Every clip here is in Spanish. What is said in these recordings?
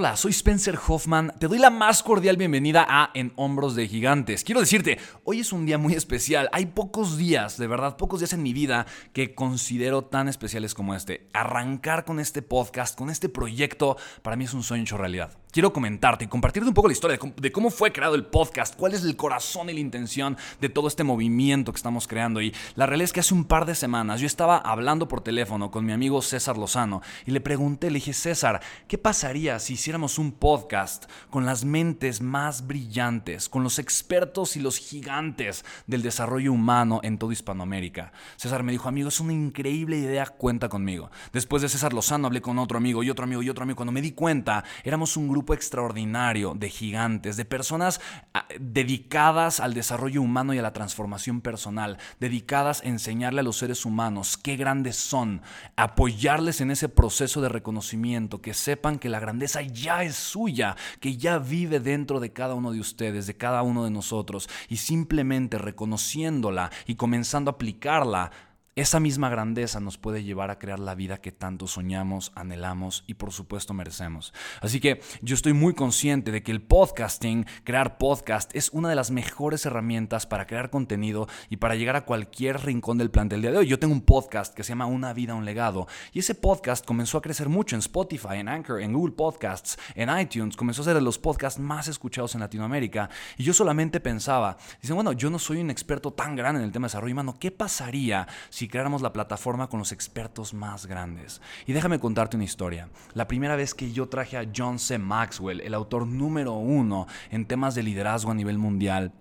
Hola, soy Spencer Hoffman. Te doy la más cordial bienvenida a En Hombros de Gigantes. Quiero decirte, hoy es un día muy especial. Hay pocos días, de verdad, pocos días en mi vida que considero tan especiales como este. Arrancar con este podcast, con este proyecto, para mí es un sueño hecho realidad quiero comentarte y compartirte un poco la historia de cómo, fue creado el podcast, cuál es el corazón y la intención de todo este movimiento que estamos creando. Y la realidad es que hace un par de semanas yo estaba hablando por teléfono con mi amigo César Lozano y le pregunté, le dije, César, ¿qué pasaría si hiciéramos un podcast con las mentes más brillantes, con los expertos y los gigantes del desarrollo humano en toda Hispanoamérica? César me dijo, amigo, es una increíble idea, cuenta conmigo. Después de César Lozano hablé con otro amigo y otro amigo y otro amigo. Cuando me di cuenta, éramos un grupo grupo extraordinario de gigantes, de personas ah, dedicadas al desarrollo humano y a la transformación personal, dedicadas a enseñarle a los seres humanos qué grandes son, apoyarles en ese proceso de reconocimiento, que sepan que la grandeza ya es suya, que ya vive dentro de cada uno de ustedes, de cada uno de nosotros, y simplemente reconociéndola y comenzando a aplicarla, esa misma grandeza nos puede llevar a crear la vida que tanto soñamos, anhelamos y por supuesto merecemos. Así que yo estoy muy consciente de que el podcasting, crear podcast, es una de las mejores herramientas para crear contenido y para llegar a cualquier rincón del plantel día de hoy. Yo tengo un podcast que se llama Una vida, un legado y ese podcast comenzó a crecer mucho en Spotify, en Anchor, en Google Podcasts, en iTunes, comenzó a ser de los podcasts más escuchados en Latinoamérica y yo solamente pensaba, dicen, bueno, yo no soy un experto tan grande en el tema de desarrollo humano, ¿qué pasaría si creáramos la plataforma con los expertos más grandes. Y déjame contarte una historia. La primera vez que yo traje a John C. Maxwell, el autor número uno en temas de liderazgo a nivel mundial,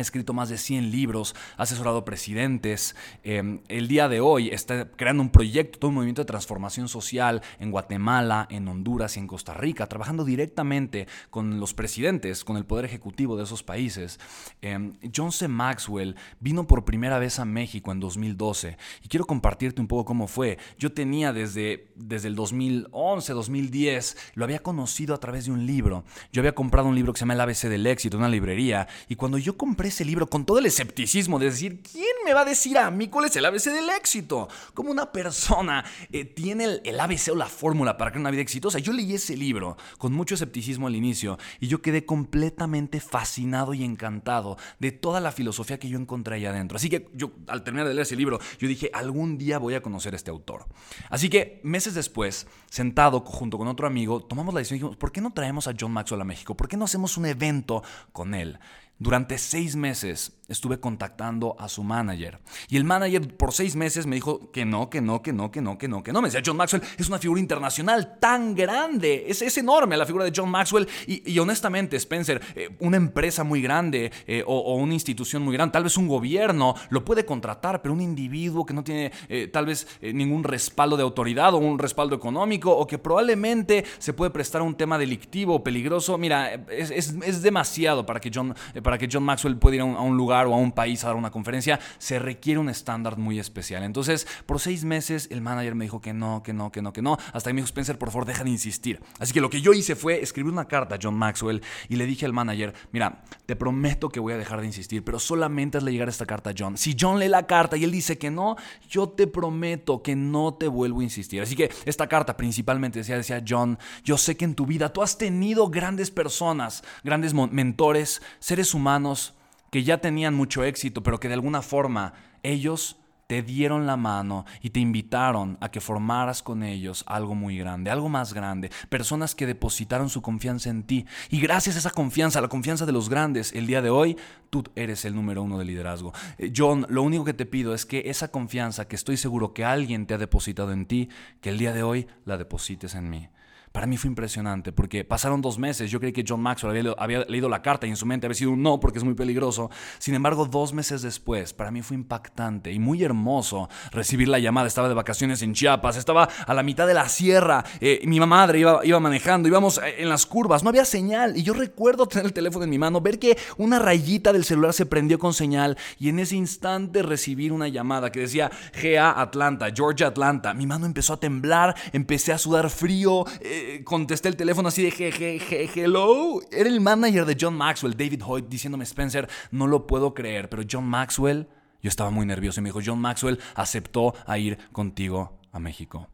ha escrito más de 100 libros, ha asesorado presidentes. Em, el día de hoy está creando un proyecto, todo un movimiento de transformación social en Guatemala, en Honduras y en Costa Rica, trabajando directamente con los presidentes, con el poder ejecutivo de esos países. Em, John C. Maxwell vino por primera vez a México en 2012 y quiero compartirte un poco cómo fue. Yo tenía desde, desde el 2011, 2010, lo había conocido a través de un libro. Yo había comprado un libro que se llama El ABC del éxito, una librería, y cuando yo compré ese libro con todo el escepticismo de decir, ¿quién me va a decir a mí cuál es el ABC del éxito? Como una persona eh, tiene el, ABC o la fórmula para crear una vida exitosa. Yo leí ese libro con mucho escepticismo al inicio y yo quedé completamente fascinado y encantado de toda la filosofía que yo encontré ahí adentro. Así que yo, al terminar de leer ese libro, yo dije, algún día voy a conocer a este autor. Así que meses después, sentado junto con otro amigo, tomamos la decisión y dijimos, ¿por qué no traemos a John Maxwell a México? ¿Por qué no hacemos un evento con él? Durante seis meses estuve contactando a su manager. Y el manager por seis meses me dijo que no, que no, que no, que no, que no, que no. Me decía, John Maxwell es una figura internacional tan grande. Es, es enorme la figura de John Maxwell. Y, honestamente, Spencer, eh, una empresa muy grande eh, o, una institución muy grande, tal vez un gobierno, lo puede contratar, pero un individuo que no tiene eh, tal vez ningún respaldo de autoridad o un respaldo económico o que probablemente se puede prestar a un tema delictivo o peligroso, mira, es, es, demasiado para que John, para que John Maxwell pueda ir a un lugar o a un país a dar una conferencia, se requiere un estándar muy especial. Entonces, por seis meses el manager me dijo que no, que no, que no, que no. Hasta que me dijo, Spencer, por favor, deja de insistir. Así que lo que yo hice fue escribir una carta a John Maxwell y le dije al manager, mira, te prometo que voy a dejar de insistir, pero solamente hazle llegar esta carta a John. Si John lee la carta y él dice que no, yo te prometo que no te vuelvo a insistir. Así que esta carta principalmente decía, decía John, yo sé que en tu vida tú has tenido grandes personas, grandes mentores, seres humanos, que ya tenían mucho éxito, pero que de alguna forma ellos te dieron la mano y te invitaron a que formaras con ellos algo muy grande, algo más grande, personas que depositaron su confianza en ti. Y gracias a esa confianza, la confianza de los grandes, el día de hoy tú eres el número uno de liderazgo. Eh, John, lo único que te pido es que esa confianza que estoy seguro que alguien te ha depositado en ti, que el día de hoy la deposites en mí. Para mí fue impresionante porque pasaron dos meses. Yo creí que John Maxwell había, leído la carta y en su mente había sido un no porque es muy peligroso. Sin embargo, dos meses después, para mí fue impactante y muy hermoso recibir la llamada. Estaba de vacaciones en Chiapas, estaba a la mitad de la sierra. Eh, mi madre iba, iba manejando, íbamos eh, en las curvas, no había señal. Y yo recuerdo tener el teléfono en mi mano, ver que una rayita del celular se prendió con señal y en ese instante recibir una llamada que decía GA Atlanta, Georgia Atlanta. Mi mano empezó a temblar, empecé a sudar frío. Eh, contesté el teléfono así de je, hello. Era el manager de John Maxwell, David Hoyt, diciéndome, Spencer, no lo puedo creer, pero John Maxwell, yo estaba muy nervioso y me dijo, John Maxwell aceptó a ir contigo a México.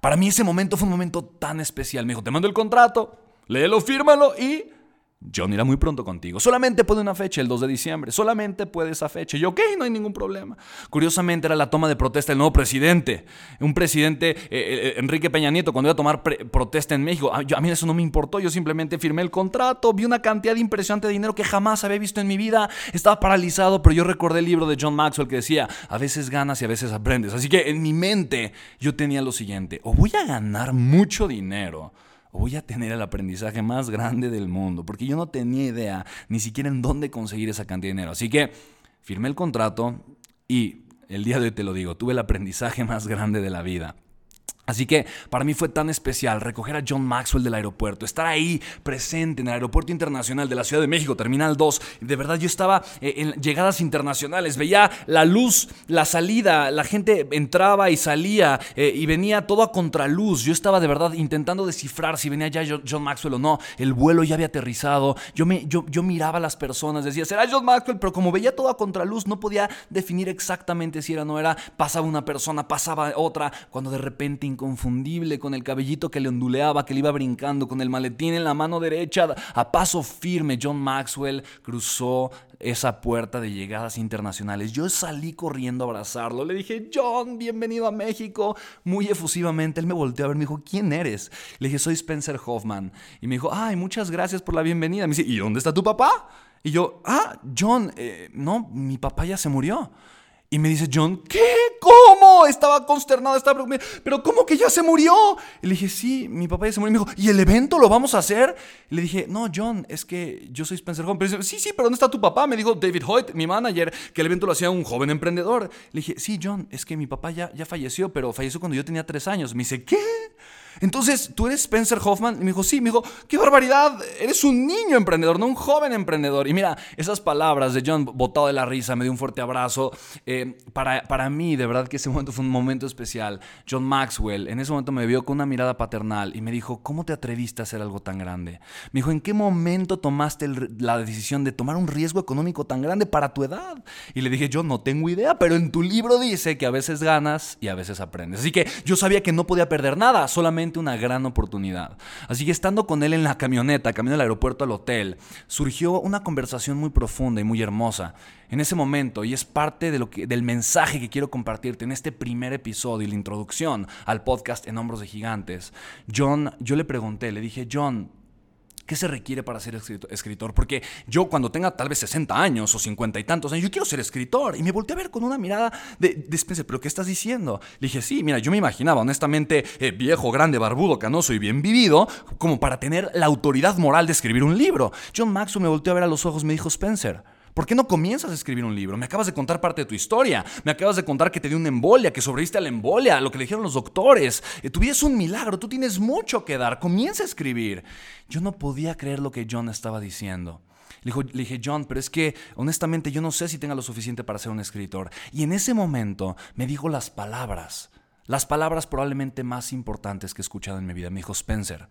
Para mí ese momento fue un momento tan especial. Me dijo, te mando el contrato, léelo, fírmalo y John irá muy pronto contigo. Solamente puede una fecha, el 2 de diciembre. Solamente puede esa fecha. Y ok, no hay ningún problema. Curiosamente era la toma de protesta del nuevo presidente. Un presidente, eh, eh, Enrique Peña Nieto, cuando iba a tomar protesta en México. A, mí eso no me importó. Yo simplemente firmé el contrato. Vi una cantidad impresionante de dinero que jamás había visto en mi vida. Estaba paralizado, pero yo recordé el libro de John Maxwell que decía, a veces ganas y a veces aprendes. Así que en mi mente yo tenía lo siguiente. O voy a ganar mucho dinero voy a tener el aprendizaje más grande del mundo, porque yo no tenía idea ni siquiera en dónde conseguir esa cantidad de dinero. Así que firmé el contrato y el día de hoy te lo digo, tuve el aprendizaje más grande de la vida. Así que para mí fue tan especial recoger a John Maxwell del aeropuerto, estar ahí presente en el aeropuerto internacional de la Ciudad de México, Terminal 2. De verdad yo estaba eh, en llegadas internacionales, veía la luz, la salida, la gente entraba y salía eh, y venía todo a contraluz. Yo estaba de verdad intentando descifrar si venía ya John Maxwell o no. El vuelo ya había aterrizado. Yo, me, yo, yo miraba a las personas, decía, será John Maxwell, pero como veía todo a contraluz no podía definir exactamente si era o no era. Pasaba una persona, pasaba otra, cuando de repente inconfundible, con el cabellito que le onduleaba, que le iba brincando, con el maletín en la mano derecha, a paso firme, John Maxwell cruzó esa puerta de llegadas internacionales. Yo salí corriendo a abrazarlo. Le dije, John, bienvenido a México. Muy efusivamente. Él me volteó a ver, me dijo, ¿quién eres? Le dije, soy Spencer Hoffman. Y me dijo, ay, muchas gracias por la bienvenida. Me dice, ¿y dónde está tu papá? Y yo, ah, John, eh, no, mi papá ya se murió. Y me dice John, ¿qué? ¿Cómo? Estaba consternado, estaba preocupado. Pero ¿cómo que ya se murió? Y le dije, sí, mi papá ya se murió. Y me dijo, ¿y el evento lo vamos a hacer? Le dije, no, John, es que yo soy Spencer Home. Pero dice, sí, sí, pero ¿dónde está tu papá? Me dijo David Hoyt, mi manager, que el evento lo hacía un joven emprendedor. Le dije, sí, John, es que mi papá ya, ya falleció, pero falleció cuando yo tenía tres años. Me dice, ¿qué? Entonces, ¿tú eres Spencer Hoffman? Y me dijo, sí, me dijo, qué barbaridad, eres un niño emprendedor, no un joven emprendedor. Y mira, esas palabras de John, botado de la risa, me dio un fuerte abrazo. Eh, para, para mí, de verdad que ese momento fue un momento especial. John Maxwell, en ese momento me vio con una mirada paternal y me dijo, ¿cómo te atreviste a hacer algo tan grande? Me dijo, ¿en qué momento tomaste la decisión de tomar un riesgo económico tan grande para tu edad? Y le dije, yo no tengo idea, pero en tu libro dice que a veces ganas y a veces aprendes. Así que yo sabía que no podía perder nada, solamente una gran oportunidad. Así que estando con él en la camioneta, camino del aeropuerto al hotel, surgió una conversación muy profunda y muy hermosa. En ese momento, y es parte del mensaje que quiero compartirte en este primer episodio y la introducción al podcast En Hombros de Gigantes, John, yo le pregunté, le dije, John, ¿Qué se requiere para ser escritor? Porque yo cuando tenga tal vez 60 años o 50 y tantos años, yo quiero ser escritor. Y me volteé a ver con una mirada de, de ¿pero qué estás diciendo? Le dije, sí, mira, yo me imaginaba honestamente eh, viejo, grande, barbudo, canoso y bien vivido, como para tener la autoridad moral de escribir un libro. John Maxwell me volteó a ver a los ojos me dijo, Spencer, ¿Por qué no comienzas a escribir un libro? Me acabas de contar parte de tu historia. Me acabas de contar que te dio una embolia, que sobreviviste a la embolia, lo que le dijeron los doctores. Eh, tu vida es un milagro, tú tienes mucho que dar. Comienza a escribir. Yo no podía creer lo que John estaba diciendo. Le, le dije, John, pero es que honestamente yo no sé si tenga lo suficiente para ser un escritor. Y en ese momento me dijo las palabras, las palabras probablemente más importantes que he escuchado en mi vida. Me dijo, Spencer,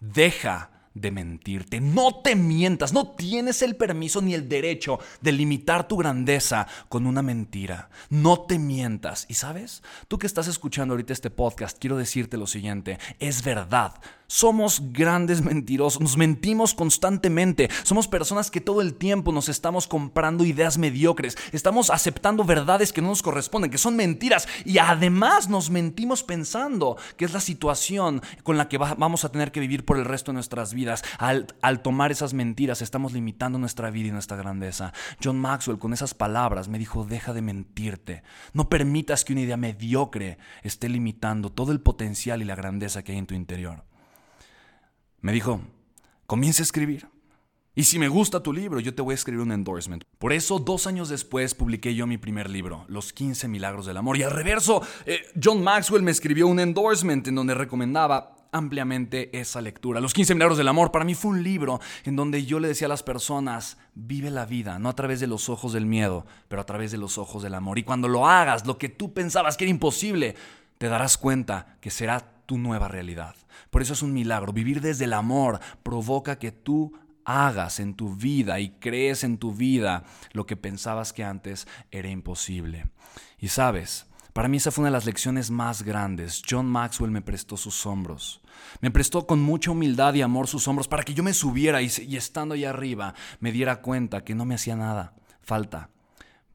deja de mentirte. No te mientas, no tienes el permiso ni el derecho de limitar tu grandeza con una mentira. No te mientas. Y sabes, tú que estás escuchando ahorita este podcast, quiero decirte lo siguiente, es verdad. Somos grandes mentirosos, nos mentimos constantemente, somos personas que todo el tiempo nos estamos comprando ideas mediocres, estamos aceptando verdades que no nos corresponden, que son mentiras y además nos mentimos pensando que es la situación con la que vamos a tener que vivir por el resto de nuestras vidas. Al, al tomar esas mentiras estamos limitando nuestra vida y nuestra grandeza. John Maxwell con esas palabras me dijo, deja de mentirte, no permitas que una idea mediocre esté limitando todo el potencial y la grandeza que hay en tu interior. Me dijo, comienza a escribir. Y si me gusta tu libro, yo te voy a escribir un endorsement. Por eso, dos años después, publiqué yo mi primer libro, Los 15 Milagros del Amor. Y al reverso, eh, John Maxwell me escribió un endorsement en donde recomendaba ampliamente esa lectura. Los 15 Milagros del Amor para mí fue un libro en donde yo le decía a las personas, vive la vida, no a través de los ojos del miedo, pero a través de los ojos del amor. Y cuando lo hagas, lo que tú pensabas que era imposible, te darás cuenta que será tu nueva realidad. Por eso es un milagro. Vivir desde el amor provoca que tú hagas en tu vida y crees en tu vida lo que pensabas que antes era imposible. Y sabes, Para mí esa fue una de las lecciones más grandes. John Maxwell me prestó sus hombros. Me prestó con mucha humildad y amor sus hombros para que yo me subiera y, estando allá arriba me diera cuenta que no me hacía nada, falta.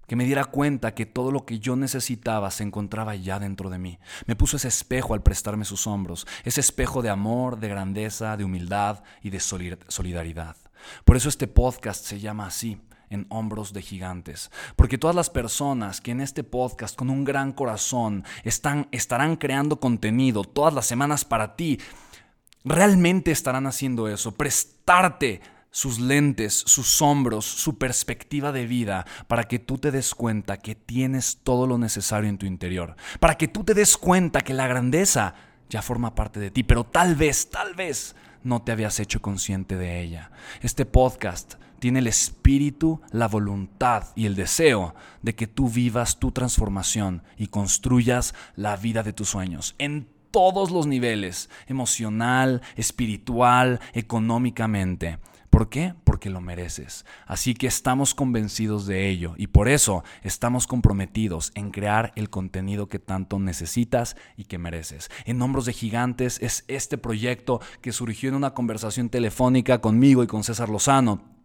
Que me diera cuenta que todo lo que yo necesitaba se encontraba ya dentro de mí. Me puso ese espejo al prestarme sus hombros, ese espejo de amor, de grandeza, de humildad y de solidaridad. Por eso este podcast se llama así, en hombros de gigantes. Porque todas las personas que en este podcast con un gran corazón están, estarán creando contenido todas las semanas para ti, realmente estarán haciendo eso, prestarte sus lentes, sus hombros, su perspectiva de vida, para que tú te des cuenta que tienes todo lo necesario en tu interior, para que tú te des cuenta que la grandeza ya forma parte de ti, pero tal vez, tal vez no te habías hecho consciente de ella. Este podcast tiene el espíritu, la voluntad y el deseo de que tú vivas tu transformación y construyas la vida de tus sueños en todos los niveles, emocional, espiritual, económicamente. ¿Por qué? Porque lo mereces. Así que estamos convencidos de ello y por eso estamos comprometidos en crear el contenido que tanto necesitas y que mereces. En Hombros de Gigantes es este proyecto que surgió en una conversación telefónica conmigo y con César Lozano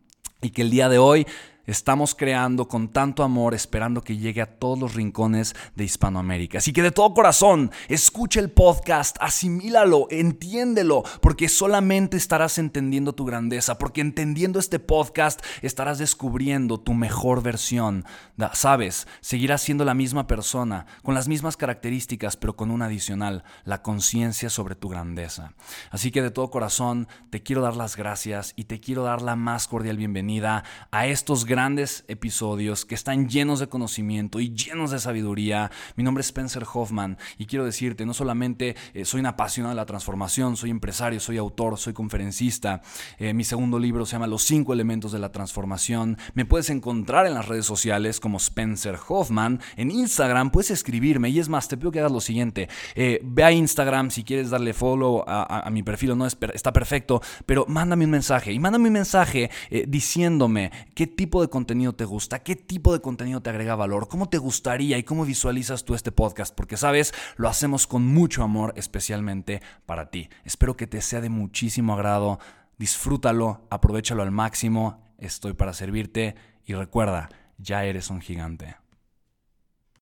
y que el día de hoy estamos creando con tanto amor, esperando que llegue a todos los rincones de Hispanoamérica. Así que de todo corazón, escucha el podcast, asimílalo, entiéndelo, porque solamente estarás entendiendo tu grandeza, porque entendiendo este podcast estarás descubriendo tu mejor versión. Sabes, seguirás siendo la misma persona, con las mismas características, pero con un adicional, la conciencia sobre tu grandeza. Así que de todo corazón, te quiero dar las gracias y te quiero dar la más cordial bienvenida a estos grandes episodios que están llenos de conocimiento y llenos de sabiduría. Mi nombre es Spencer Hoffman y quiero decirte, no solamente eh, soy un apasionado de la transformación, soy empresario, soy autor, soy conferencista. Eh, mi segundo libro se llama Los cinco elementos de la transformación. Me puedes encontrar en las redes sociales como Spencer Hoffman. En Instagram puedes escribirme y es más, te pido que hagas lo siguiente. Eh, ve a Instagram si quieres darle follow a, mi perfil no, está perfecto, pero mándame un mensaje y mándame un mensaje diciéndome qué tipo de de contenido te gusta, qué tipo de contenido te agrega valor, cómo te gustaría y cómo visualizas tú este podcast, porque sabes, lo hacemos con mucho amor, especialmente para ti. Espero que te sea de muchísimo agrado, disfrútalo, aprovechalo al máximo, estoy para servirte. Y recuerda, ya eres un gigante.